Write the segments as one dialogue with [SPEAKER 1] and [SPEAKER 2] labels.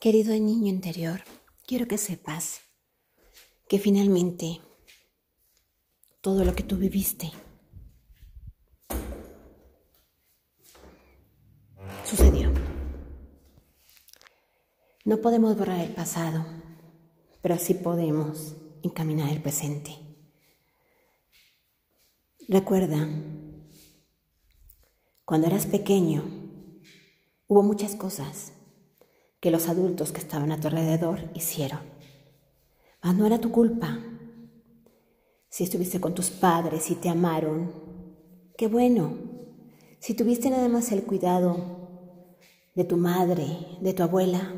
[SPEAKER 1] Querido niño interior, quiero que sepas que finalmente todo lo que tú viviste sucedió. No podemos borrar el pasado, pero sí podemos encaminar el presente. Recuerda, cuando eras pequeño, hubo muchas cosas que los adultos que estaban a tu alrededor hicieron. Mas no era tu culpa. Si estuviste con tus padres y te amaron, qué bueno. Si tuviste nada más el cuidado de tu madre, de tu abuela,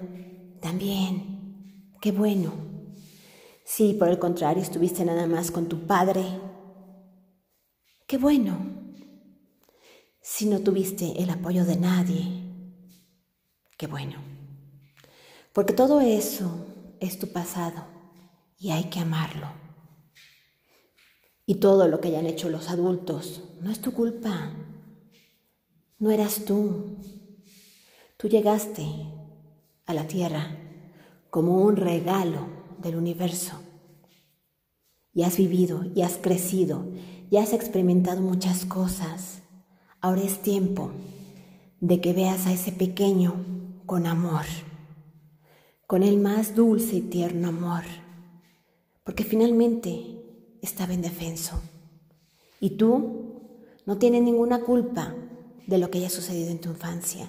[SPEAKER 1] también, qué bueno. Si por el contrario estuviste nada más con tu padre, qué bueno. Si no tuviste el apoyo de nadie, qué bueno. Porque todo eso es tu pasado y hay que amarlo. Y todo lo que hayan hecho los adultos no es tu culpa. No eras tú. Tú llegaste a la tierra como un regalo del universo. Y has vivido y has crecido y has experimentado muchas cosas. Ahora es tiempo de que veas a ese pequeño con amor con el más dulce y tierno amor, porque finalmente estaba indefenso. Y tú no tienes ninguna culpa de lo que haya sucedido en tu infancia.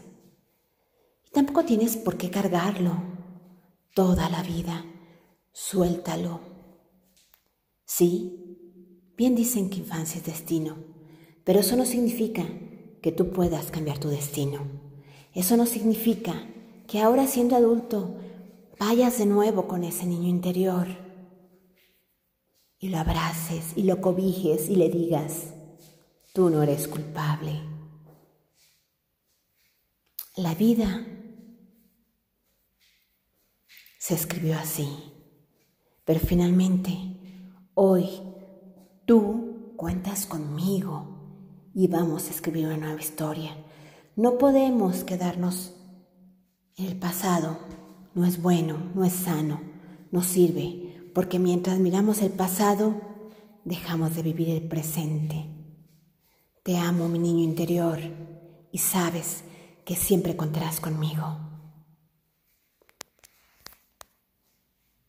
[SPEAKER 1] Y tampoco tienes por qué cargarlo toda la vida. Suéltalo. Sí, bien dicen que infancia es destino, pero eso no significa que tú puedas cambiar tu destino. Eso no significa que ahora siendo adulto vayas de nuevo con ese niño interior y lo abraces y lo cobijes y le digas, tú no eres culpable. La vida se escribió así, pero finalmente hoy tú cuentas conmigo y vamos a escribir una nueva historia. No podemos quedarnos en el pasado no es bueno, no es sano, no sirve, porque mientras miramos el pasado, dejamos de vivir el presente. Te amo, mi niño interior, y sabes que siempre contarás conmigo.